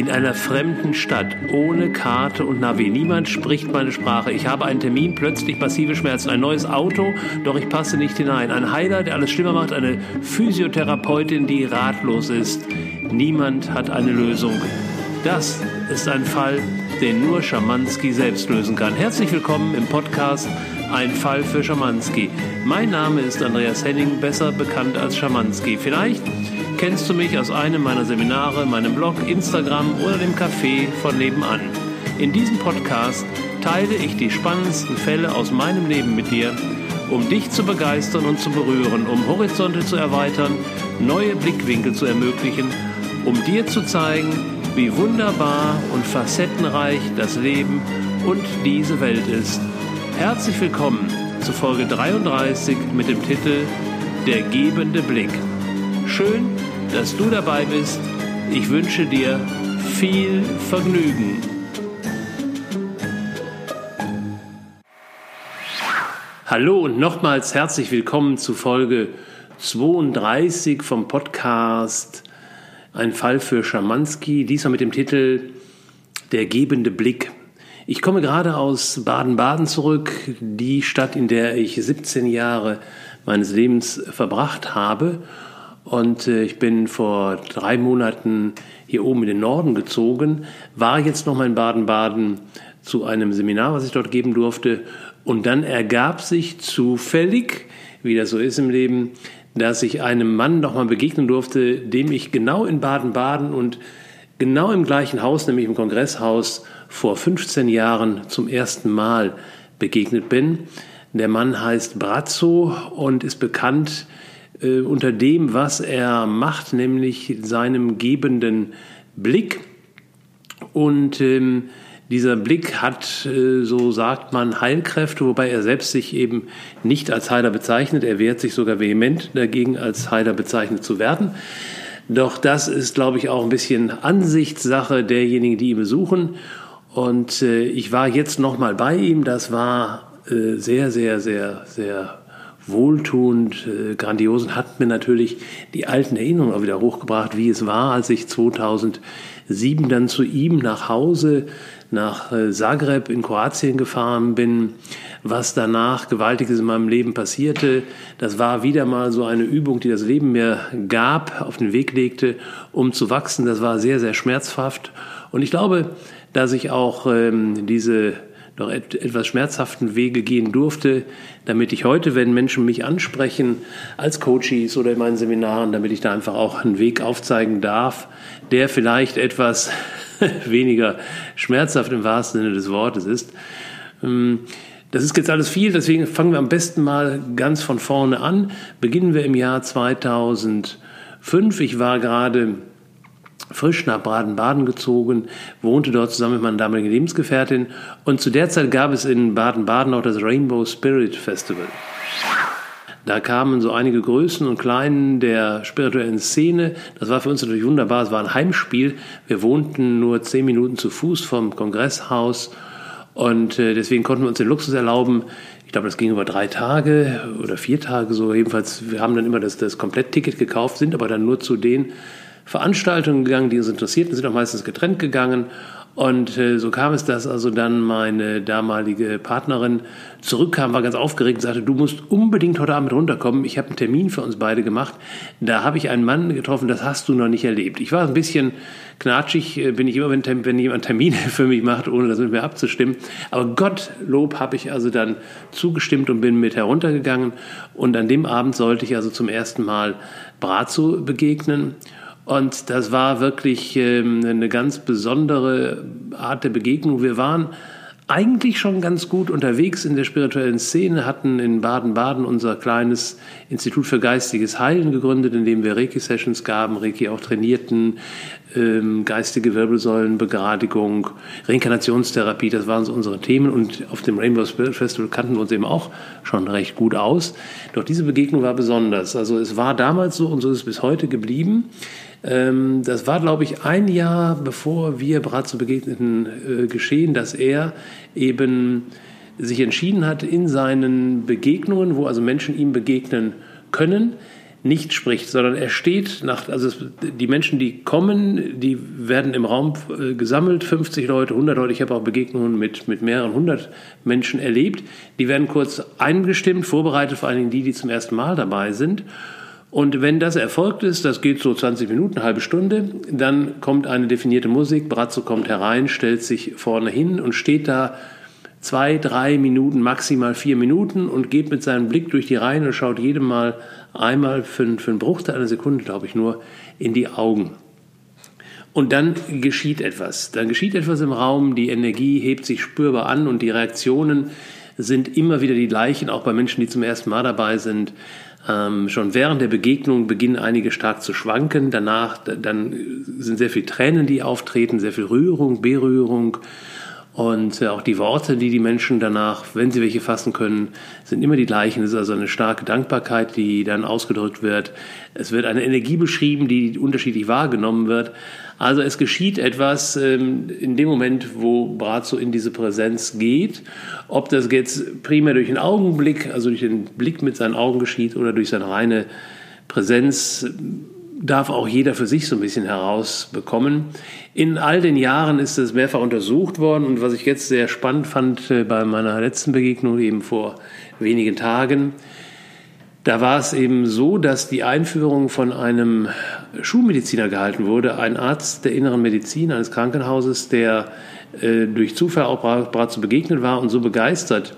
in einer fremden Stadt, ohne Karte und Navi. Niemand spricht meine Sprache. Ich habe einen Termin, plötzlich massive Schmerzen, ein neues Auto, doch ich passe nicht hinein. Ein Heiler, der alles schlimmer macht, eine Physiotherapeutin, die ratlos ist. Niemand hat eine Lösung. Das ist ein Fall, den nur Schamanski selbst lösen kann. Herzlich willkommen im Podcast Ein Fall für Schamanski. Mein Name ist Andreas Henning, besser bekannt als Schamanski. Vielleicht kennst du mich aus einem meiner Seminare, meinem Blog, Instagram oder dem Café von nebenan. In diesem Podcast teile ich die spannendsten Fälle aus meinem Leben mit dir, um dich zu begeistern und zu berühren, um Horizonte zu erweitern, neue Blickwinkel zu ermöglichen, um dir zu zeigen, wie wunderbar und facettenreich das Leben und diese Welt ist. Herzlich willkommen zu Folge 33 mit dem Titel Der gebende Blick. Schön, dass du dabei bist. Ich wünsche dir viel Vergnügen. Hallo und nochmals herzlich willkommen zu Folge 32 vom Podcast Ein Fall für Schamanski, diesmal mit dem Titel Der gebende Blick. Ich komme gerade aus Baden-Baden zurück, die Stadt, in der ich 17 Jahre meines Lebens verbracht habe. Und äh, ich bin vor drei Monaten hier oben in den Norden gezogen, war jetzt noch mal in Baden-Baden zu einem Seminar, was ich dort geben durfte. Und dann ergab sich zufällig, wie das so ist im Leben, dass ich einem Mann noch mal begegnen durfte, dem ich genau in Baden-Baden und genau im gleichen Haus, nämlich im Kongresshaus, vor 15 Jahren zum ersten Mal begegnet bin. Der Mann heißt Brazzo und ist bekannt äh, unter dem, was er macht, nämlich seinem gebenden Blick. Und ähm, dieser Blick hat, äh, so sagt man, Heilkräfte, wobei er selbst sich eben nicht als Heiler bezeichnet. Er wehrt sich sogar vehement dagegen, als Heiler bezeichnet zu werden. Doch das ist, glaube ich, auch ein bisschen Ansichtssache derjenigen, die ihn besuchen. Und äh, ich war jetzt nochmal bei ihm. Das war äh, sehr, sehr, sehr, sehr wohltuend, äh, grandios hat mir natürlich die alten Erinnerungen auch wieder hochgebracht, wie es war, als ich 2007 dann zu ihm nach Hause nach äh, Zagreb in Kroatien gefahren bin, was danach Gewaltiges in meinem Leben passierte. Das war wieder mal so eine Übung, die das Leben mir gab, auf den Weg legte, um zu wachsen. Das war sehr, sehr schmerzhaft. Und ich glaube, dass ich auch ähm, diese noch et etwas schmerzhaften Wege gehen durfte, damit ich heute, wenn Menschen mich ansprechen, als Coaches oder in meinen Seminaren, damit ich da einfach auch einen Weg aufzeigen darf, der vielleicht etwas weniger schmerzhaft im wahrsten Sinne des Wortes ist. Ähm, das ist jetzt alles viel, deswegen fangen wir am besten mal ganz von vorne an. Beginnen wir im Jahr 2005. Ich war gerade frisch nach Baden-Baden gezogen, wohnte dort zusammen mit meiner damaligen Lebensgefährtin und zu der Zeit gab es in Baden-Baden auch das Rainbow Spirit Festival. Da kamen so einige Größen und Kleinen der spirituellen Szene. Das war für uns natürlich wunderbar. Es war ein Heimspiel. Wir wohnten nur zehn Minuten zu Fuß vom Kongresshaus und äh, deswegen konnten wir uns den Luxus erlauben. Ich glaube, das ging über drei Tage oder vier Tage so. Jedenfalls, wir haben dann immer das, das Komplettticket gekauft, sind aber dann nur zu den Veranstaltungen gegangen, die uns interessierten, sind auch meistens getrennt gegangen. Und äh, so kam es, dass also dann meine damalige Partnerin zurückkam, war ganz aufgeregt und sagte, du musst unbedingt heute Abend runterkommen. Ich habe einen Termin für uns beide gemacht. Da habe ich einen Mann getroffen, das hast du noch nicht erlebt. Ich war ein bisschen knatschig, äh, bin ich immer, wenn, wenn jemand Termine für mich macht, ohne das mit mir abzustimmen. Aber Gottlob habe ich also dann zugestimmt und bin mit heruntergegangen. Und an dem Abend sollte ich also zum ersten Mal Brazzo begegnen. Und das war wirklich ähm, eine ganz besondere Art der Begegnung. Wir waren eigentlich schon ganz gut unterwegs in der spirituellen Szene, hatten in Baden-Baden unser kleines Institut für geistiges Heilen gegründet, in dem wir Reiki-Sessions gaben, Reiki auch trainierten, ähm, geistige Wirbelsäulenbegradigung, Reinkarnationstherapie, das waren so unsere Themen und auf dem Rainbow Spirit Festival kannten wir uns eben auch schon recht gut aus. Doch diese Begegnung war besonders. Also es war damals so und so ist es bis heute geblieben ähm, das war, glaube ich, ein Jahr bevor wir zu begegneten äh, geschehen, dass er eben sich entschieden hat, in seinen Begegnungen, wo also Menschen ihm begegnen können, nicht spricht, sondern er steht nach, also die Menschen, die kommen, die werden im Raum äh, gesammelt, 50 Leute, 100 Leute, ich habe auch Begegnungen mit, mit mehreren hundert Menschen erlebt, die werden kurz eingestimmt, vorbereitet, vor allen Dingen die, die zum ersten Mal dabei sind. Und wenn das erfolgt ist, das geht so 20 Minuten, eine halbe Stunde, dann kommt eine definierte Musik, Brazzo kommt herein, stellt sich vorne hin und steht da zwei, drei Minuten, maximal vier Minuten und geht mit seinem Blick durch die Reihen und schaut jedem Mal einmal für, für einen Bruchteil einer Sekunde, glaube ich, nur in die Augen. Und dann geschieht etwas. Dann geschieht etwas im Raum, die Energie hebt sich spürbar an und die Reaktionen sind immer wieder die gleichen, auch bei Menschen, die zum ersten Mal dabei sind. Ähm, schon während der Begegnung beginnen einige stark zu schwanken. Danach dann sind sehr viele Tränen, die auftreten, sehr viel Rührung, Berührung. Und äh, auch die Worte, die die Menschen danach, wenn sie welche fassen können, sind immer die gleichen. Es ist also eine starke Dankbarkeit, die dann ausgedrückt wird. Es wird eine Energie beschrieben, die unterschiedlich wahrgenommen wird. Also es geschieht etwas ähm, in dem Moment, wo Brazzo in diese Präsenz geht. Ob das jetzt primär durch den Augenblick, also durch den Blick mit seinen Augen geschieht oder durch seine reine Präsenz, darf auch jeder für sich so ein bisschen herausbekommen. In all den Jahren ist es mehrfach untersucht worden und was ich jetzt sehr spannend fand äh, bei meiner letzten Begegnung eben vor wenigen Tagen, da war es eben so, dass die Einführung von einem Schulmediziner gehalten wurde, ein Arzt der inneren Medizin eines Krankenhauses, der äh, durch Zufall auch Bratzo begegnet war und so begeistert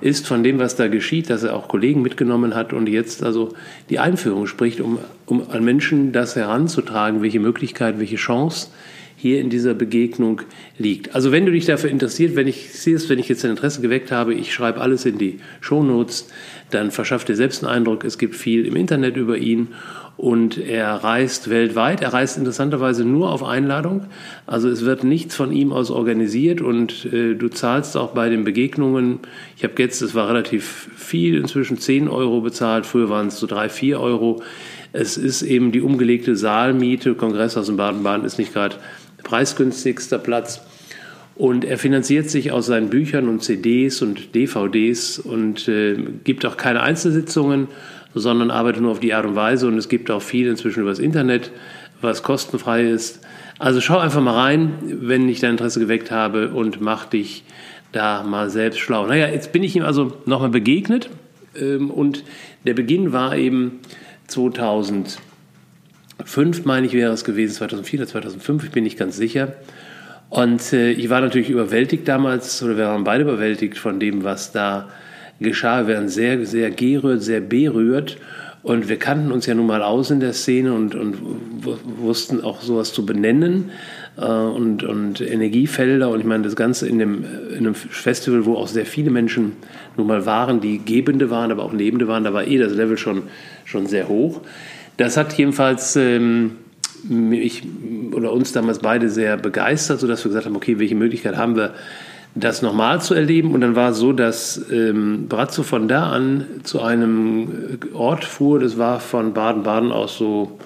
ist von dem, was da geschieht, dass er auch Kollegen mitgenommen hat und jetzt also die Einführung spricht, um, um an Menschen das heranzutragen, welche Möglichkeit, welche Chance hier in dieser Begegnung liegt. Also wenn du dich dafür interessiert, wenn ich siehst, wenn ich jetzt ein Interesse geweckt habe, ich schreibe alles in die Shownotes, dann verschafft dir selbst einen Eindruck, es gibt viel im Internet über ihn und er reist weltweit. Er reist interessanterweise nur auf Einladung. Also es wird nichts von ihm aus organisiert und äh, du zahlst auch bei den Begegnungen. Ich habe jetzt, es war relativ viel, inzwischen 10 Euro bezahlt. Früher waren es so 3, 4 Euro. Es ist eben die umgelegte Saalmiete. Kongresshaus in Baden-Baden ist nicht gerade preisgünstigster Platz. Und er finanziert sich aus seinen Büchern und CDs und DVDs und äh, gibt auch keine Einzelsitzungen, sondern arbeitet nur auf die Art und Weise. Und es gibt auch viel inzwischen übers Internet, was kostenfrei ist. Also schau einfach mal rein, wenn ich dein Interesse geweckt habe und mach dich da mal selbst schlau. Naja, jetzt bin ich ihm also nochmal begegnet ähm, und der Beginn war eben 2005, meine ich, wäre es gewesen, 2004 oder 2005, ich bin nicht ganz sicher. Und äh, ich war natürlich überwältigt damals, oder wir waren beide überwältigt von dem, was da geschah. Wir waren sehr, sehr gerührt, sehr berührt. Und wir kannten uns ja nun mal aus in der Szene und, und wussten auch sowas zu benennen äh, und, und Energiefelder. Und ich meine, das Ganze in, dem, in einem Festival, wo auch sehr viele Menschen nun mal waren, die Gebende waren, aber auch Lebende waren, da war eh das Level schon, schon sehr hoch. Das hat jedenfalls ähm, mich oder uns damals beide sehr begeistert, sodass wir gesagt haben, okay, welche Möglichkeit haben wir, das nochmal zu erleben. Und dann war es so, dass ähm, Brazzo von da an zu einem Ort fuhr, das war von Baden-Baden aus so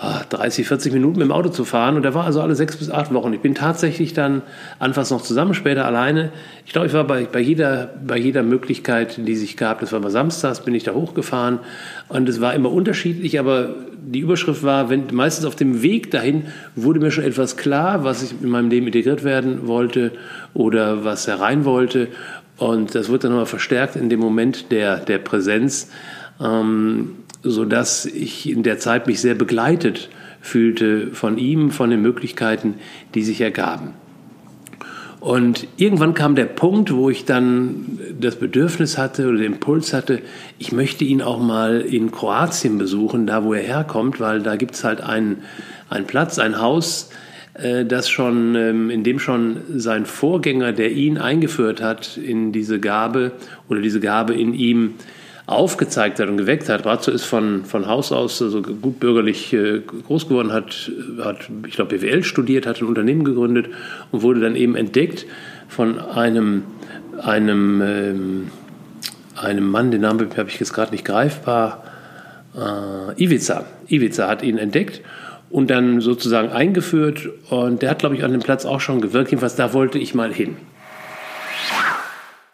30, ah, 40 Minuten mit dem Auto zu fahren. Und der war also alle sechs bis acht Wochen. Ich bin tatsächlich dann anfangs noch zusammen, später alleine. Ich glaube, ich war bei, bei, jeder, bei jeder Möglichkeit, die sich gab, das war mal samstags, bin ich da hochgefahren. Und es war immer unterschiedlich, aber die Überschrift war, wenn, meistens auf dem Weg dahin wurde mir schon etwas klar, was ich in meinem Leben integriert werden wollte oder was herein wollte. Und das wird dann nochmal verstärkt in dem Moment der, der Präsenz. Ähm, so dass ich in der Zeit mich sehr begleitet fühlte von ihm, von den Möglichkeiten, die sich ergaben. Und irgendwann kam der Punkt, wo ich dann das Bedürfnis hatte oder den Impuls hatte, ich möchte ihn auch mal in Kroatien besuchen, da wo er herkommt, weil da gibt es halt einen, einen Platz, ein Haus, äh, das schon, ähm, in dem schon sein Vorgänger, der ihn eingeführt hat in diese Gabe oder diese Gabe in ihm aufgezeigt hat und geweckt hat. Brazzo ist von, von Haus aus also gut bürgerlich äh, groß geworden, hat, hat ich glaube, BWL studiert, hat ein Unternehmen gegründet und wurde dann eben entdeckt von einem, einem, ähm, einem Mann, den Namen habe ich jetzt gerade nicht greifbar, äh, Ivica. Ivica hat ihn entdeckt und dann sozusagen eingeführt und der hat, glaube ich, an dem Platz auch schon gewirkt. Jedenfalls da wollte ich mal hin.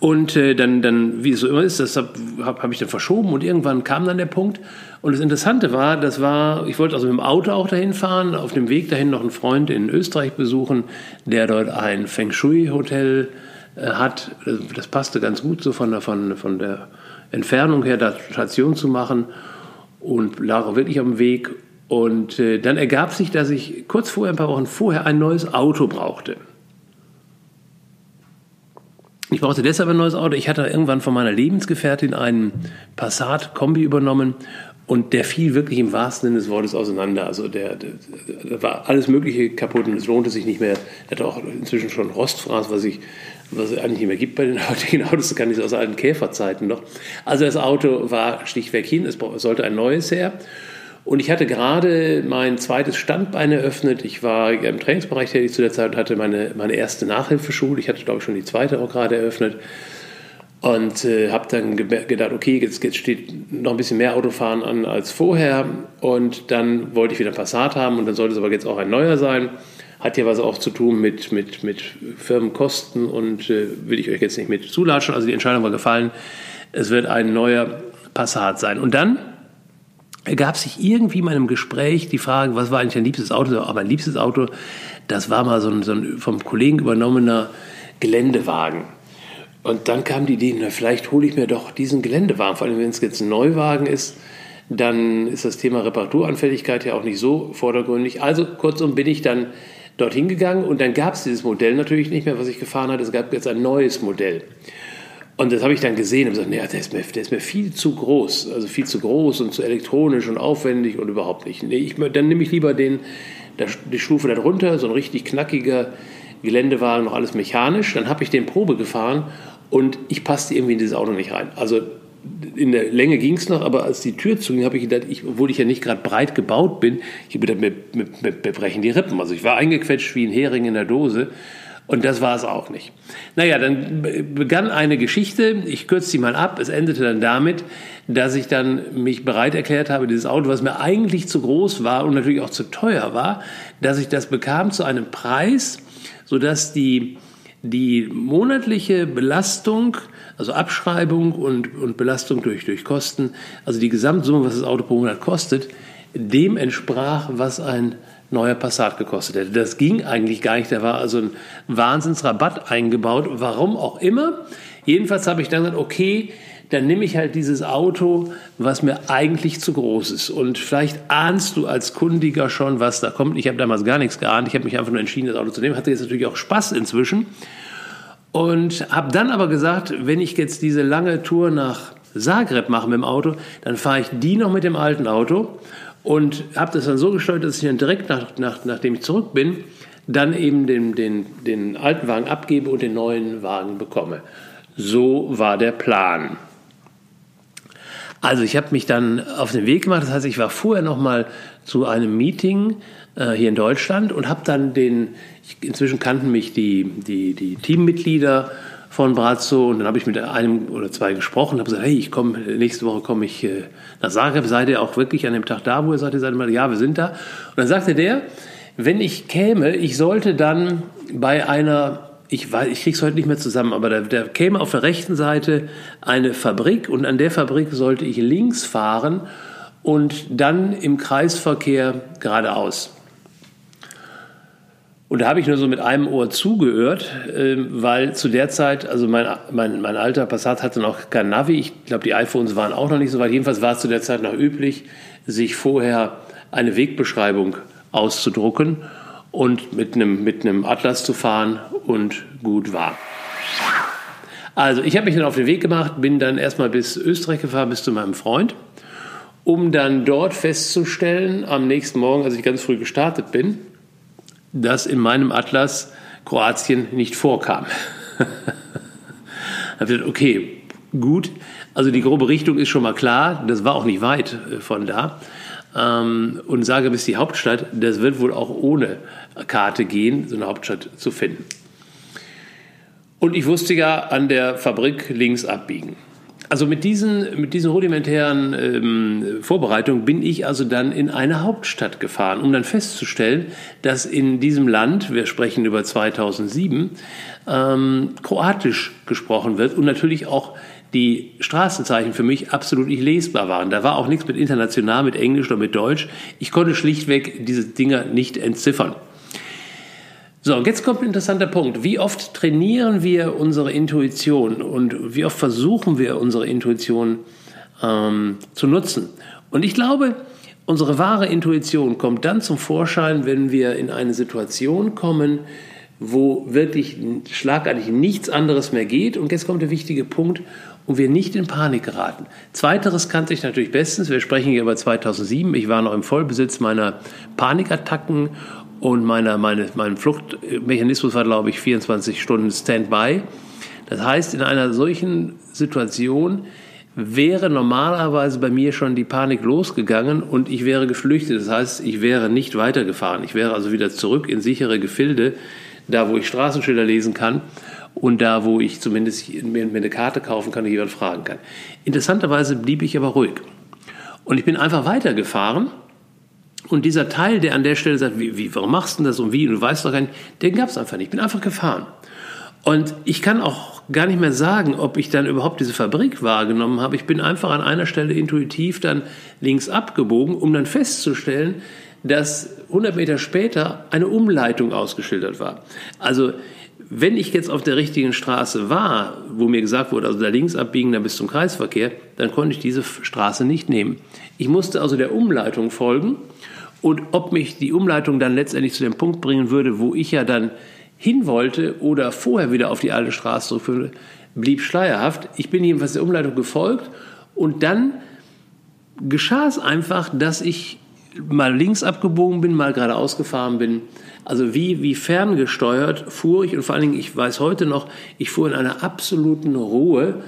Und äh, dann, dann, wie es so immer ist, das habe hab ich dann verschoben und irgendwann kam dann der Punkt. Und das Interessante war, das war, ich wollte also mit dem Auto auch dahin fahren, auf dem Weg dahin noch einen Freund in Österreich besuchen, der dort ein Feng Shui-Hotel äh, hat. Das, das, passte ganz gut so von der, von, von der Entfernung her, da Station zu machen und lag auch wirklich am Weg. Und äh, dann ergab sich, dass ich kurz vorher, ein paar Wochen vorher, ein neues Auto brauchte. Ich brauchte deshalb ein neues Auto. Ich hatte irgendwann von meiner Lebensgefährtin einen Passat-Kombi übernommen und der fiel wirklich im wahrsten Sinne des Wortes auseinander. Also der, der, der war alles Mögliche kaputt und es lohnte sich nicht mehr. Er hatte auch inzwischen schon Rostfraß, was, ich, was es eigentlich nicht mehr gibt bei den heutigen Autos. Das kann ich aus alten Käferzeiten noch. Also das Auto war schlichtweg hin. Es sollte ein neues her. Und ich hatte gerade mein zweites Standbein eröffnet. Ich war im Trainingsbereich tätig zu der Zeit und hatte meine, meine erste Nachhilfeschule. Ich hatte, glaube ich, schon die zweite auch gerade eröffnet. Und äh, habe dann gedacht, okay, jetzt, jetzt steht noch ein bisschen mehr Autofahren an als vorher. Und dann wollte ich wieder ein Passat haben und dann sollte es aber jetzt auch ein neuer sein. Hat ja was auch zu tun mit, mit, mit Firmenkosten und äh, will ich euch jetzt nicht mit zulatschen. Also die Entscheidung war gefallen. Es wird ein neuer Passat sein. Und dann ergab sich irgendwie in meinem Gespräch die Frage, was war eigentlich dein liebstes Auto? Aber mein liebstes Auto, das war mal so ein, so ein vom Kollegen übernommener Geländewagen. Und dann kam die Idee, na, vielleicht hole ich mir doch diesen Geländewagen, vor allem wenn es jetzt ein Neuwagen ist, dann ist das Thema Reparaturanfälligkeit ja auch nicht so vordergründig. Also kurzum bin ich dann dorthin gegangen und dann gab es dieses Modell natürlich nicht mehr, was ich gefahren hatte. Es gab jetzt ein neues Modell. Und das habe ich dann gesehen und gesagt, nee, der ist, mir, der ist mir viel zu groß, also viel zu groß und zu elektronisch und aufwendig und überhaupt nicht. Nee, ich, dann nehme ich lieber den, die Stufe darunter, so ein richtig knackiger Geländewagen, noch alles mechanisch. Dann habe ich den Probe gefahren und ich passte irgendwie in dieses Auto nicht rein. Also in der Länge ging es noch, aber als die Tür zuging, habe ich gedacht, ich, obwohl ich ja nicht gerade breit gebaut bin, ich habe gedacht, mir, mir, mir brechen die Rippen. Also ich war eingequetscht wie ein Hering in der Dose. Und das war es auch nicht. Naja, dann begann eine Geschichte, ich kürze sie mal ab, es endete dann damit, dass ich dann mich bereit erklärt habe, dieses Auto, was mir eigentlich zu groß war und natürlich auch zu teuer war, dass ich das bekam zu einem Preis, sodass die, die monatliche Belastung, also Abschreibung und, und Belastung durch, durch Kosten, also die Gesamtsumme, was das Auto pro Monat kostet, dem entsprach, was ein neuer Passat gekostet hätte. Das ging eigentlich gar nicht. Da war also ein Wahnsinnsrabatt eingebaut, warum auch immer. Jedenfalls habe ich dann gesagt, okay, dann nehme ich halt dieses Auto, was mir eigentlich zu groß ist. Und vielleicht ahnst du als Kundiger schon, was da kommt. Ich habe damals gar nichts geahnt. Ich habe mich einfach nur entschieden, das Auto zu nehmen. Hatte jetzt natürlich auch Spaß inzwischen. Und habe dann aber gesagt, wenn ich jetzt diese lange Tour nach Zagreb mache mit dem Auto, dann fahre ich die noch mit dem alten Auto und habe das dann so gesteuert, dass ich dann direkt, nach, nach, nachdem ich zurück bin, dann eben den, den, den alten Wagen abgebe und den neuen Wagen bekomme. So war der Plan. Also ich habe mich dann auf den Weg gemacht, das heißt, ich war vorher noch mal zu einem Meeting äh, hier in Deutschland und habe dann den, inzwischen kannten mich die, die, die Teammitglieder von Brazzo und dann habe ich mit einem oder zwei gesprochen habe gesagt, hey, ich komme, nächste Woche komme ich äh, nach Zagreb, seid ihr auch wirklich an dem Tag da, wo ihr seid, ihr mal, ja, wir sind da. Und dann sagte der, wenn ich käme, ich sollte dann bei einer ich, weiß, ich krieg's heute nicht mehr zusammen, aber da, da käme auf der rechten Seite eine Fabrik und an der Fabrik sollte ich links fahren und dann im Kreisverkehr geradeaus. Und da habe ich nur so mit einem Ohr zugehört, ähm, weil zu der Zeit, also mein, mein, mein alter Passat hatte noch kein Navi. Ich glaube, die iPhones waren auch noch nicht so weit. Jedenfalls war es zu der Zeit noch üblich, sich vorher eine Wegbeschreibung auszudrucken und mit einem, mit einem Atlas zu fahren und gut war. Also ich habe mich dann auf den Weg gemacht, bin dann erstmal bis Österreich gefahren, bis zu meinem Freund, um dann dort festzustellen, am nächsten Morgen, als ich ganz früh gestartet bin, dass in meinem Atlas Kroatien nicht vorkam. da habe ich gedacht, okay, gut, also die grobe Richtung ist schon mal klar, das war auch nicht weit äh, von da. Ähm, und sage bis die Hauptstadt, das wird wohl auch ohne Karte gehen, so eine Hauptstadt zu finden. Und ich wusste ja an der Fabrik links abbiegen. Also mit diesen, mit diesen rudimentären ähm, Vorbereitungen bin ich also dann in eine Hauptstadt gefahren, um dann festzustellen, dass in diesem Land, wir sprechen über 2007, ähm, Kroatisch gesprochen wird und natürlich auch die Straßenzeichen für mich absolut nicht lesbar waren. Da war auch nichts mit international, mit Englisch oder mit Deutsch. Ich konnte schlichtweg diese Dinger nicht entziffern. So, und jetzt kommt ein interessanter Punkt. Wie oft trainieren wir unsere Intuition und wie oft versuchen wir unsere Intuition ähm, zu nutzen? Und ich glaube, unsere wahre Intuition kommt dann zum Vorschein, wenn wir in eine Situation kommen, wo wirklich schlagartig nichts anderes mehr geht. Und jetzt kommt der wichtige Punkt, und wir nicht in Panik geraten. Zweiteres kannte ich natürlich bestens. Wir sprechen hier über 2007. Ich war noch im Vollbesitz meiner Panikattacken und meiner, meine, mein Fluchtmechanismus war, glaube ich, 24 Stunden Standby. Das heißt, in einer solchen Situation wäre normalerweise bei mir schon die Panik losgegangen und ich wäre geflüchtet. Das heißt, ich wäre nicht weitergefahren. Ich wäre also wieder zurück in sichere Gefilde, da wo ich Straßenschilder lesen kann und da wo ich zumindest mir eine Karte kaufen kann und jemand fragen kann. Interessanterweise blieb ich aber ruhig. Und ich bin einfach weitergefahren und dieser Teil, der an der Stelle sagt, wie, wie warum machst du das und wie, und du weißt doch gar nicht, den gab es einfach nicht. Ich bin einfach gefahren. Und ich kann auch gar nicht mehr sagen, ob ich dann überhaupt diese Fabrik wahrgenommen habe. Ich bin einfach an einer Stelle intuitiv dann links abgebogen, um dann festzustellen, dass 100 Meter später eine Umleitung ausgeschildert war. Also wenn ich jetzt auf der richtigen Straße war, wo mir gesagt wurde, also da links abbiegen, dann bis zum Kreisverkehr, dann konnte ich diese Straße nicht nehmen. Ich musste also der Umleitung folgen und ob mich die Umleitung dann letztendlich zu dem Punkt bringen würde, wo ich ja dann hin wollte oder vorher wieder auf die alte Straße zurückführte, blieb schleierhaft. Ich bin jedenfalls der Umleitung gefolgt und dann geschah es einfach, dass ich mal links abgebogen bin, mal geradeaus gefahren bin. Also wie, wie ferngesteuert fuhr ich und vor allen Dingen, ich weiß heute noch, ich fuhr in einer absoluten Ruhe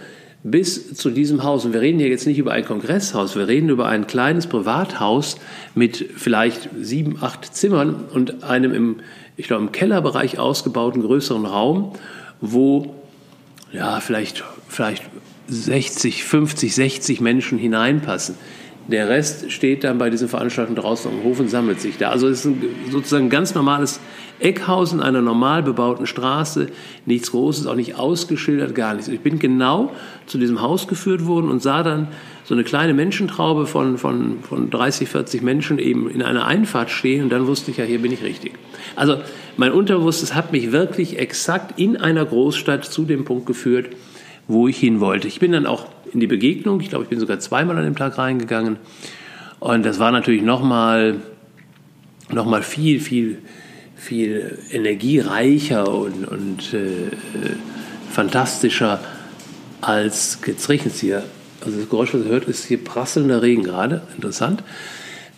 bis zu diesem Haus. Und wir reden hier jetzt nicht über ein Kongresshaus, wir reden über ein kleines Privathaus mit vielleicht sieben, acht Zimmern und einem im, ich glaube, im Kellerbereich ausgebauten größeren Raum, wo ja, vielleicht, vielleicht 60, 50, 60 Menschen hineinpassen. Der Rest steht dann bei diesen Veranstaltungen draußen am Hof und sammelt sich da. Also es ist ein, sozusagen ein ganz normales Eckhaus in einer normal bebauten Straße. Nichts Großes, auch nicht ausgeschildert, gar nichts. Ich bin genau zu diesem Haus geführt worden und sah dann so eine kleine Menschentraube von, von, von 30, 40 Menschen eben in einer Einfahrt stehen und dann wusste ich ja, hier bin ich richtig. Also mein Unterbewusstes hat mich wirklich exakt in einer Großstadt zu dem Punkt geführt, wo ich hin wollte. Ich bin dann auch in die Begegnung. Ich glaube, ich bin sogar zweimal an dem Tag reingegangen. Und das war natürlich nochmal noch mal viel, viel, viel energiereicher und, und äh, fantastischer als jetzt regnet es hier. Also das Geräusch, was ihr hört, ist hier prasselnder Regen gerade. Interessant.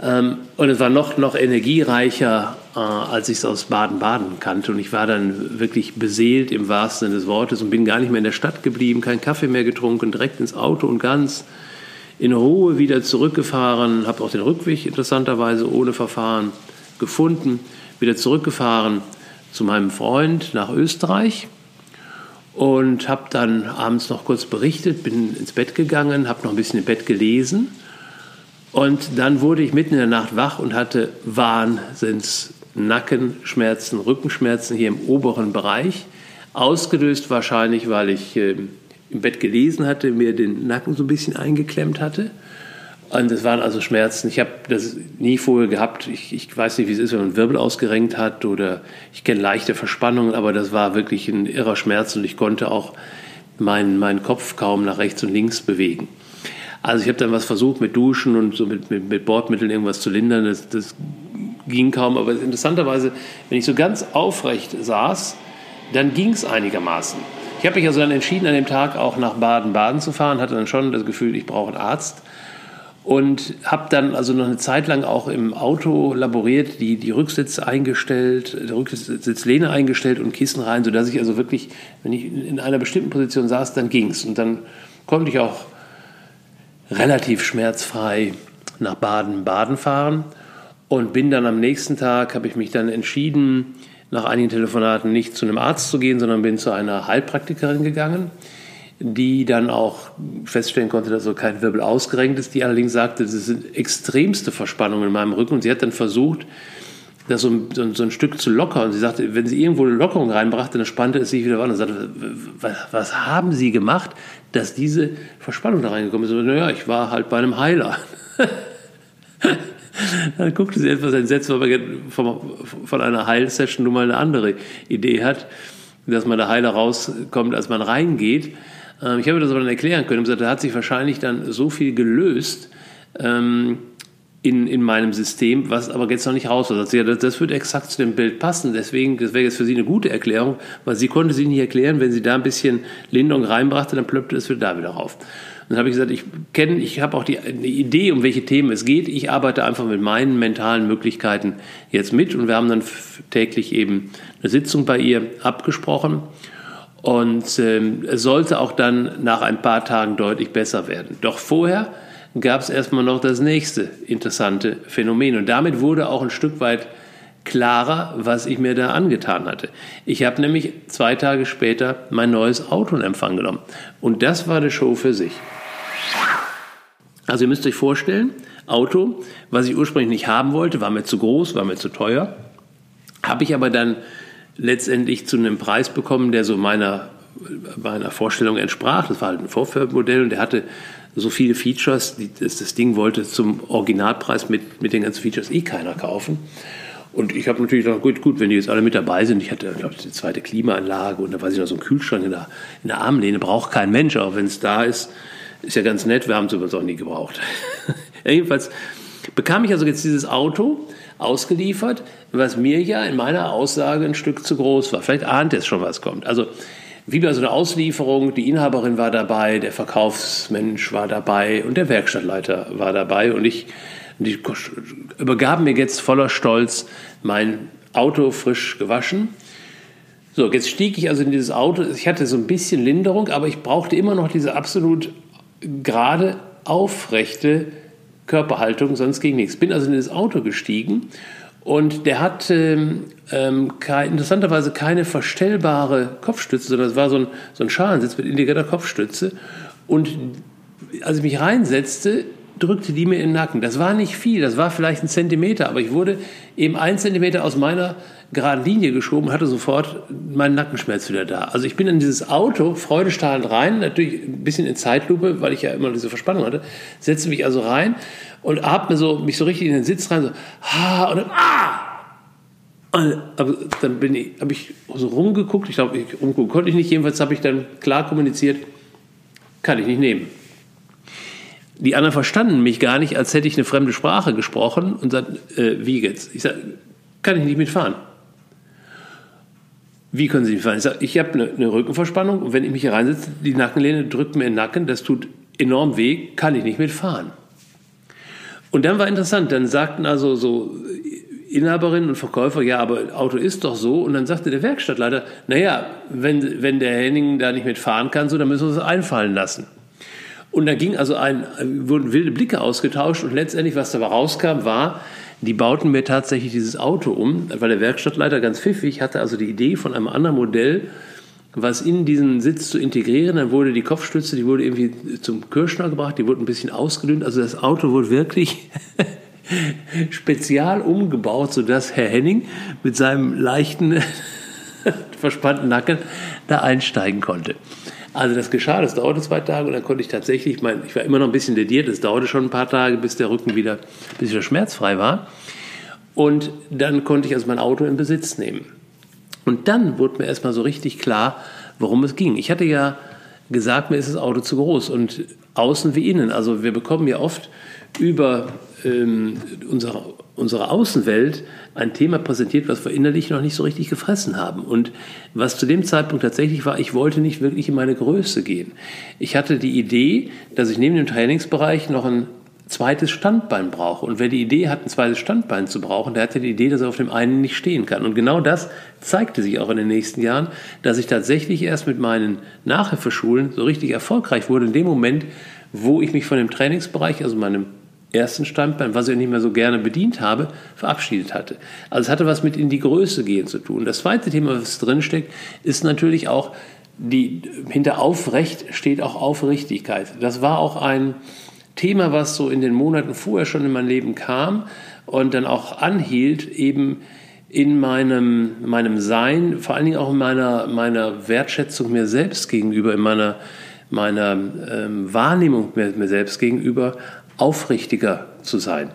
Ähm, und es war noch, noch energiereicher, äh, als ich es aus Baden-Baden kannte. Und ich war dann wirklich beseelt im wahrsten Sinne des Wortes und bin gar nicht mehr in der Stadt geblieben, keinen Kaffee mehr getrunken, direkt ins Auto und ganz in Ruhe wieder zurückgefahren. Habe auch den Rückweg interessanterweise ohne Verfahren gefunden. Wieder zurückgefahren zu meinem Freund nach Österreich und habe dann abends noch kurz berichtet, bin ins Bett gegangen, habe noch ein bisschen im Bett gelesen und dann wurde ich mitten in der Nacht wach und hatte Wahnsinns Nackenschmerzen, Rückenschmerzen hier im oberen Bereich. Ausgelöst wahrscheinlich, weil ich äh, im Bett gelesen hatte, mir den Nacken so ein bisschen eingeklemmt hatte. Und es waren also Schmerzen. Ich habe das nie vorher gehabt. Ich, ich, weiß nicht, wie es ist, wenn man Wirbel ausgerenkt hat oder ich kenne leichte Verspannungen, aber das war wirklich ein irrer Schmerz und ich konnte auch meinen, meinen Kopf kaum nach rechts und links bewegen. Also ich habe dann was versucht mit Duschen und so mit, mit, mit Bordmitteln irgendwas zu lindern. Das, das ging kaum. Aber interessanterweise, wenn ich so ganz aufrecht saß, dann ging es einigermaßen. Ich habe mich also dann entschieden, an dem Tag auch nach Baden-Baden zu fahren, hatte dann schon das Gefühl, ich brauche einen Arzt. Und habe dann also noch eine Zeit lang auch im Auto laboriert, die, die Rücksitze eingestellt, die Rücksitzlehne eingestellt und Kissen rein, sodass ich also wirklich, wenn ich in einer bestimmten Position saß, dann ging es. Und dann konnte ich auch relativ schmerzfrei nach Baden-Baden fahren und bin dann am nächsten Tag, habe ich mich dann entschieden, nach einigen Telefonaten nicht zu einem Arzt zu gehen, sondern bin zu einer Heilpraktikerin gegangen, die dann auch feststellen konnte, dass so kein Wirbel ausgerenkt ist. Die allerdings sagte, das sind extremste Verspannungen in meinem Rücken. Und sie hat dann versucht, das so ein, so ein, Stück zu lockern. Und sie sagte, wenn sie irgendwo eine Lockerung reinbrachte, dann spannte es sich wieder an und sagte, was, was haben Sie gemacht, dass diese Verspannung da reingekommen ist? Und, naja, ich war halt bei einem Heiler. dann guckte sie etwas entsetzt, weil man von einer Heilsession nun mal eine andere Idee hat, dass man da heiler rauskommt, als man reingeht. Ähm, ich habe das aber dann erklären können und gesagt, da hat sich wahrscheinlich dann so viel gelöst, ähm, in, in meinem System, was aber jetzt noch nicht raus war. Ja, das, das wird exakt zu dem Bild passen. Deswegen, das wäre jetzt für Sie eine gute Erklärung, weil sie konnte sie nicht erklären, wenn sie da ein bisschen Linderung reinbrachte, dann plöppte es wieder da wieder rauf. Dann habe ich gesagt, ich kenne, ich habe auch die eine Idee, um welche Themen es geht. Ich arbeite einfach mit meinen mentalen Möglichkeiten jetzt mit und wir haben dann täglich eben eine Sitzung bei ihr abgesprochen. Und ähm, es sollte auch dann nach ein paar Tagen deutlich besser werden. Doch vorher gab es erstmal noch das nächste interessante Phänomen. Und damit wurde auch ein Stück weit klarer, was ich mir da angetan hatte. Ich habe nämlich zwei Tage später mein neues Auto in Empfang genommen. Und das war eine Show für sich. Also ihr müsst euch vorstellen, Auto, was ich ursprünglich nicht haben wollte, war mir zu groß, war mir zu teuer. Habe ich aber dann letztendlich zu einem Preis bekommen, der so meiner, meiner Vorstellung entsprach. Das war halt ein Vorführmodell und der hatte so viele Features, die, das, das, Ding wollte zum Originalpreis mit, mit den ganzen Features eh keiner kaufen. Und ich habe natürlich gedacht, gut, gut, wenn die jetzt alle mit dabei sind, ich hatte, glaube ich, die zweite Klimaanlage und da weiß ich noch so ein Kühlschrank in der, in der Armlehne, braucht kein Mensch, aber wenn es da ist, ist ja ganz nett, wir haben es übrigens auch nie gebraucht. jedenfalls bekam ich also jetzt dieses Auto ausgeliefert, was mir ja in meiner Aussage ein Stück zu groß war. Vielleicht ahnt es schon, was kommt. Also wie bei so einer Auslieferung, die Inhaberin war dabei, der Verkaufsmensch war dabei und der Werkstattleiter war dabei und ich, die übergaben mir jetzt voller Stolz mein Auto frisch gewaschen. So, jetzt stieg ich also in dieses Auto. Ich hatte so ein bisschen Linderung, aber ich brauchte immer noch diese absolut gerade aufrechte Körperhaltung, sonst ging nichts. Bin also in das Auto gestiegen und der hat ähm, ähm, kein, interessanterweise keine verstellbare Kopfstütze, sondern es war so ein, so ein Schalensitz mit integrierter Kopfstütze. Und als ich mich reinsetzte, drückte die mir in den Nacken. Das war nicht viel, das war vielleicht ein Zentimeter, aber ich wurde eben ein Zentimeter aus meiner geraden Linie geschoben, hatte sofort meinen Nackenschmerz wieder da. Also ich bin in dieses Auto freudestrahlend rein, natürlich ein bisschen in Zeitlupe, weil ich ja immer diese Verspannung hatte, setze mich also rein und atme so, mich so richtig in den Sitz rein, so, ha, und dann, ah! Und, aber dann bin ich, habe ich so rumgeguckt, ich glaube, rumgucken konnte ich nicht, jedenfalls habe ich dann klar kommuniziert, kann ich nicht nehmen. Die anderen verstanden mich gar nicht, als hätte ich eine fremde Sprache gesprochen und sagten, äh, wie geht's? Ich sage, kann ich nicht mitfahren. Wie können Sie mitfahren? Ich sage, ich habe eine, eine Rückenverspannung und wenn ich mich hier reinsetze, die Nackenlehne drückt mir in den Nacken, das tut enorm weh, kann ich nicht mitfahren. Und dann war interessant, dann sagten also so Inhaberinnen und Verkäufer, ja, aber Auto ist doch so. Und dann sagte der Werkstattleiter, naja, wenn, wenn der Henning da nicht mitfahren kann, so, dann müssen wir es einfallen lassen. Und da ging also ein, wurden wilde Blicke ausgetauscht und letztendlich, was dabei rauskam, war, die bauten mir tatsächlich dieses Auto um, weil der Werkstattleiter ganz pfiffig hatte also die Idee von einem anderen Modell, was in diesen Sitz zu integrieren. Dann wurde die Kopfstütze, die wurde irgendwie zum Kirschner gebracht, die wurde ein bisschen ausgedünnt. Also das Auto wurde wirklich spezial umgebaut, sodass Herr Henning mit seinem leichten, verspannten Nacken da einsteigen konnte. Also das geschah, das dauerte zwei Tage und dann konnte ich tatsächlich, mein, ich war immer noch ein bisschen lediert, es dauerte schon ein paar Tage, bis der Rücken wieder, bis wieder schmerzfrei war. Und dann konnte ich also mein Auto in Besitz nehmen. Und dann wurde mir erstmal so richtig klar, worum es ging. Ich hatte ja gesagt, mir ist das Auto zu groß und außen wie innen. Also wir bekommen ja oft über ähm, unsere, unsere Außenwelt ein Thema präsentiert, was wir innerlich noch nicht so richtig gefressen haben. Und was zu dem Zeitpunkt tatsächlich war, ich wollte nicht wirklich in meine Größe gehen. Ich hatte die Idee, dass ich neben dem Trainingsbereich noch ein zweites Standbein brauche. Und wer die Idee hat, ein zweites Standbein zu brauchen, der hatte die Idee, dass er auf dem einen nicht stehen kann. Und genau das zeigte sich auch in den nächsten Jahren, dass ich tatsächlich erst mit meinen Nachhilfeschulen so richtig erfolgreich wurde in dem Moment, wo ich mich von dem Trainingsbereich, also meinem ersten Standbein, was ich nicht mehr so gerne bedient habe, verabschiedet hatte. Also es hatte was mit in die Größe gehen zu tun. Das zweite Thema, was drinsteckt, ist natürlich auch die, hinter Aufrecht steht auch Aufrichtigkeit. Das war auch ein Thema, was so in den Monaten vorher schon in mein Leben kam und dann auch anhielt, eben in meinem, meinem Sein, vor allen Dingen auch in meiner, meiner Wertschätzung mir selbst gegenüber, in meiner, meiner ähm, Wahrnehmung mir, mir selbst gegenüber, aufrichtiger zu sein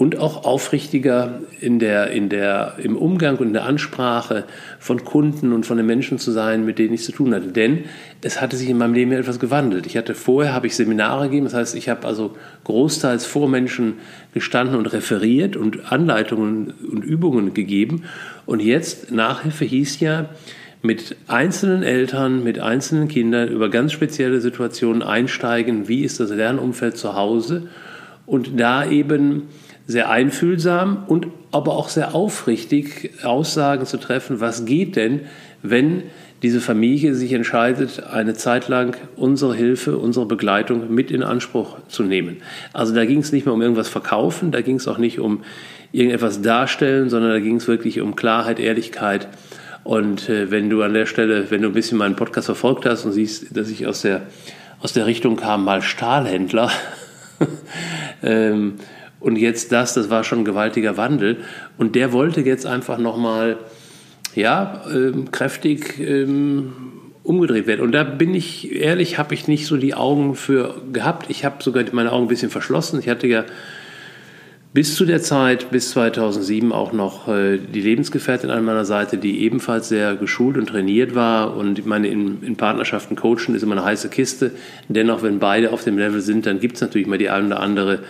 und auch aufrichtiger in der, in der, im Umgang und in der Ansprache von Kunden und von den Menschen zu sein, mit denen ich zu tun hatte. Denn es hatte sich in meinem Leben etwas gewandelt. Ich hatte vorher habe ich Seminare gegeben, das heißt, ich habe also großteils vor Menschen gestanden und referiert und Anleitungen und Übungen gegeben. Und jetzt Nachhilfe hieß ja, mit einzelnen Eltern, mit einzelnen Kindern über ganz spezielle Situationen einsteigen. Wie ist das Lernumfeld zu Hause? Und da eben sehr einfühlsam und aber auch sehr aufrichtig Aussagen zu treffen, was geht denn, wenn diese Familie sich entscheidet, eine Zeit lang unsere Hilfe, unsere Begleitung mit in Anspruch zu nehmen. Also da ging es nicht mehr um irgendwas verkaufen, da ging es auch nicht um irgendetwas darstellen, sondern da ging es wirklich um Klarheit, Ehrlichkeit. Und äh, wenn du an der Stelle, wenn du ein bisschen meinen Podcast verfolgt hast und siehst, dass ich aus der, aus der Richtung kam, mal Stahlhändler, ähm, und jetzt das, das war schon ein gewaltiger Wandel. Und der wollte jetzt einfach nochmal, ja, ähm, kräftig ähm, umgedreht werden. Und da bin ich ehrlich, habe ich nicht so die Augen für gehabt. Ich habe sogar meine Augen ein bisschen verschlossen. Ich hatte ja bis zu der Zeit, bis 2007 auch noch äh, die Lebensgefährtin an meiner Seite, die ebenfalls sehr geschult und trainiert war. Und ich meine, in, in Partnerschaften coachen ist immer eine heiße Kiste. Dennoch, wenn beide auf dem Level sind, dann gibt es natürlich mal die eine oder andere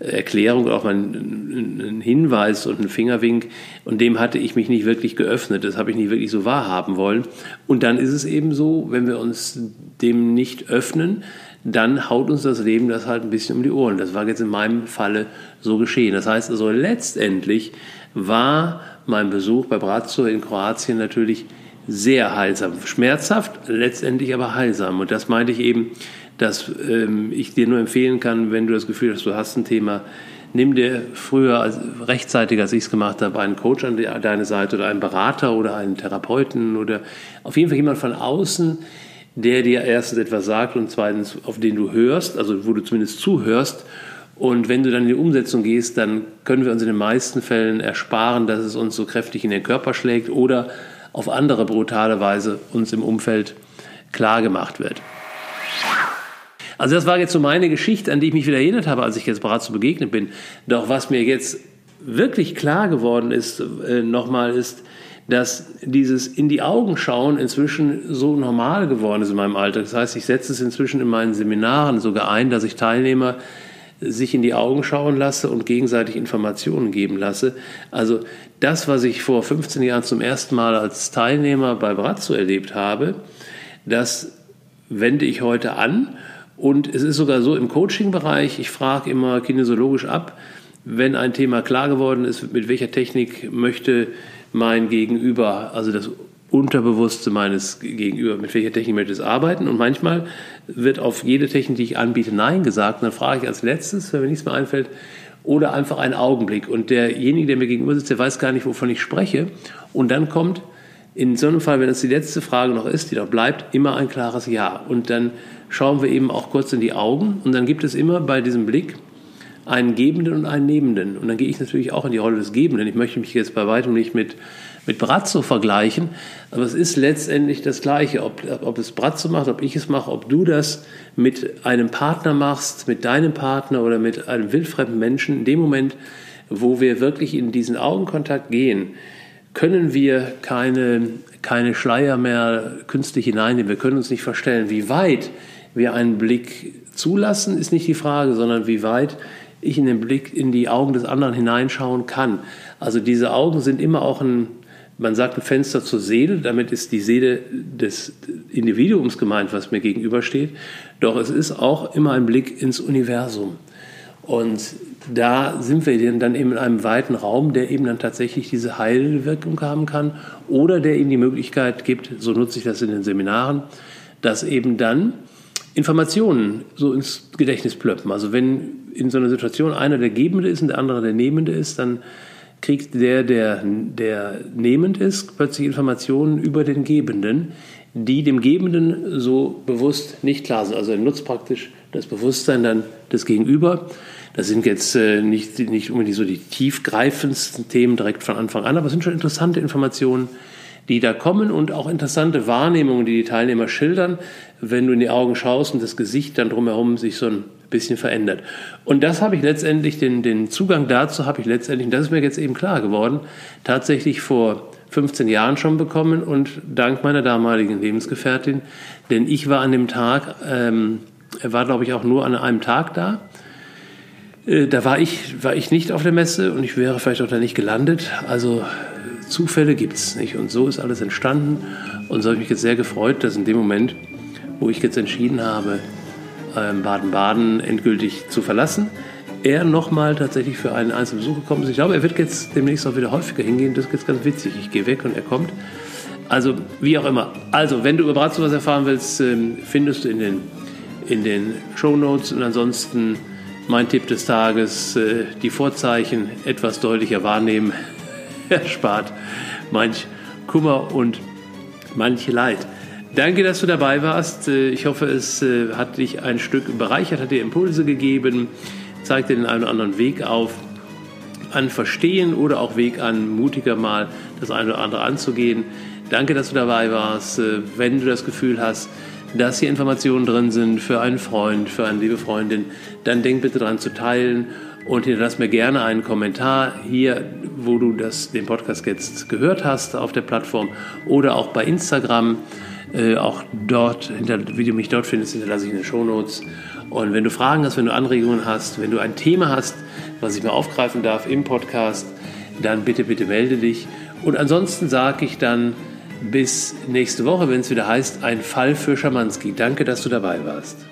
Erklärung, auch mal ein Hinweis und ein Fingerwink. Und dem hatte ich mich nicht wirklich geöffnet. Das habe ich nicht wirklich so wahrhaben wollen. Und dann ist es eben so, wenn wir uns dem nicht öffnen, dann haut uns das Leben das halt ein bisschen um die Ohren. Das war jetzt in meinem Falle so geschehen. Das heißt also, letztendlich war mein Besuch bei Brazzo in Kroatien natürlich sehr heilsam. Schmerzhaft, letztendlich aber heilsam. Und das meinte ich eben, dass ähm, ich dir nur empfehlen kann, wenn du das Gefühl hast, du hast ein Thema, nimm dir früher, als, rechtzeitig, als ich es gemacht habe, einen Coach an deine Seite oder einen Berater oder einen Therapeuten oder auf jeden Fall jemand von außen, der dir erstens etwas sagt und zweitens, auf den du hörst, also wo du zumindest zuhörst. Und wenn du dann in die Umsetzung gehst, dann können wir uns in den meisten Fällen ersparen, dass es uns so kräftig in den Körper schlägt oder auf andere brutale Weise uns im Umfeld klar gemacht wird. Also das war jetzt so meine Geschichte, an die ich mich wieder erinnert habe, als ich jetzt bereits zu begegnet bin. Doch was mir jetzt wirklich klar geworden ist, äh, nochmal ist, dass dieses in die Augen schauen inzwischen so normal geworden ist in meinem Alter. Das heißt, ich setze es inzwischen in meinen Seminaren sogar ein, dass ich Teilnehmer sich in die Augen schauen lasse und gegenseitig Informationen geben lasse. Also das, was ich vor 15 Jahren zum ersten Mal als Teilnehmer bei Brazzo erlebt habe, das wende ich heute an und es ist sogar so im Coaching-Bereich, ich frage immer kinesiologisch ab, wenn ein Thema klar geworden ist, mit welcher Technik möchte mein Gegenüber, also das Unterbewusste meines Gegenüber, mit welcher Technik möchte es arbeiten. Und manchmal wird auf jede Technik, die ich anbiete, Nein gesagt. Und dann frage ich als letztes, wenn mir nichts mehr einfällt, oder einfach einen Augenblick. Und derjenige, der mir gegenüber sitzt, der weiß gar nicht, wovon ich spreche. Und dann kommt in so einem Fall, wenn es die letzte Frage noch ist, die noch bleibt, immer ein klares Ja. Und dann schauen wir eben auch kurz in die Augen und dann gibt es immer bei diesem Blick einen Gebenden und einen Nehmenden. Und dann gehe ich natürlich auch in die Rolle des Gebenden. Ich möchte mich jetzt bei weitem nicht mit, mit Brazzo vergleichen, aber es ist letztendlich das Gleiche. Ob, ob es Brazzo macht, ob ich es mache, ob du das mit einem Partner machst, mit deinem Partner oder mit einem wildfremden Menschen, in dem Moment, wo wir wirklich in diesen Augenkontakt gehen, können wir keine, keine Schleier mehr künstlich hineinnehmen. Wir können uns nicht verstellen, wie weit wir einen Blick zulassen, ist nicht die Frage, sondern wie weit ich in den Blick in die Augen des anderen hineinschauen kann. Also diese Augen sind immer auch ein, man sagt ein Fenster zur Seele, damit ist die Seele des Individuums gemeint, was mir gegenübersteht. Doch es ist auch immer ein Blick ins Universum. Und da sind wir dann eben in einem weiten Raum, der eben dann tatsächlich diese Heilwirkung haben kann oder der eben die Möglichkeit gibt, so nutze ich das in den Seminaren, dass eben dann Informationen so ins Gedächtnis plöppen. Also wenn in so einer Situation einer der Gebende ist und der andere der Nehmende ist, dann kriegt der, der, der nehmend ist, plötzlich Informationen über den Gebenden, die dem Gebenden so bewusst nicht klar sind. Also er nutzt praktisch das Bewusstsein dann des Gegenüber. Das sind jetzt äh, nicht, nicht unbedingt so die tiefgreifendsten Themen direkt von Anfang an, aber es sind schon interessante Informationen, die da kommen und auch interessante Wahrnehmungen, die die Teilnehmer schildern, wenn du in die Augen schaust und das Gesicht dann drumherum sich so ein bisschen verändert. Und das habe ich letztendlich, den, den Zugang dazu habe ich letztendlich, und das ist mir jetzt eben klar geworden, tatsächlich vor 15 Jahren schon bekommen und dank meiner damaligen Lebensgefährtin, denn ich war an dem Tag, ähm, war glaube ich auch nur an einem Tag da, äh, da war ich, war ich nicht auf der Messe und ich wäre vielleicht auch da nicht gelandet. Also Zufälle gibt es nicht. Und so ist alles entstanden. Und so habe ich mich jetzt sehr gefreut, dass in dem Moment, wo ich jetzt entschieden habe, ähm, Baden-Baden endgültig zu verlassen, er nochmal tatsächlich für einen einzelnen Besuch gekommen ist. Ich glaube, er wird jetzt demnächst auch wieder häufiger hingehen. Das ist jetzt ganz witzig. Ich gehe weg und er kommt. Also, wie auch immer. Also, wenn du über Bratwurst erfahren willst, ähm, findest du in den, in den Show Notes und ansonsten mein Tipp des Tages, äh, die Vorzeichen etwas deutlicher wahrnehmen, erspart manch Kummer und manch Leid. Danke, dass du dabei warst. Äh, ich hoffe, es äh, hat dich ein Stück bereichert, hat dir Impulse gegeben, zeigt dir den einen oder anderen Weg auf, an Verstehen oder auch Weg an, mutiger mal das eine oder andere anzugehen. Danke, dass du dabei warst. Äh, wenn du das Gefühl hast, dass hier Informationen drin sind für einen Freund, für eine liebe Freundin, dann denk bitte daran zu teilen und hinterlass mir gerne einen Kommentar hier, wo du das, den Podcast jetzt gehört hast auf der Plattform oder auch bei Instagram. Äh, auch dort, hinter, wie du mich dort findest, hinterlasse ich in den Shownotes. Und wenn du Fragen hast, wenn du Anregungen hast, wenn du ein Thema hast, was ich mal aufgreifen darf im Podcast, dann bitte, bitte melde dich. Und ansonsten sage ich dann bis nächste Woche, wenn es wieder heißt, ein Fall für Schamanski. Danke, dass du dabei warst.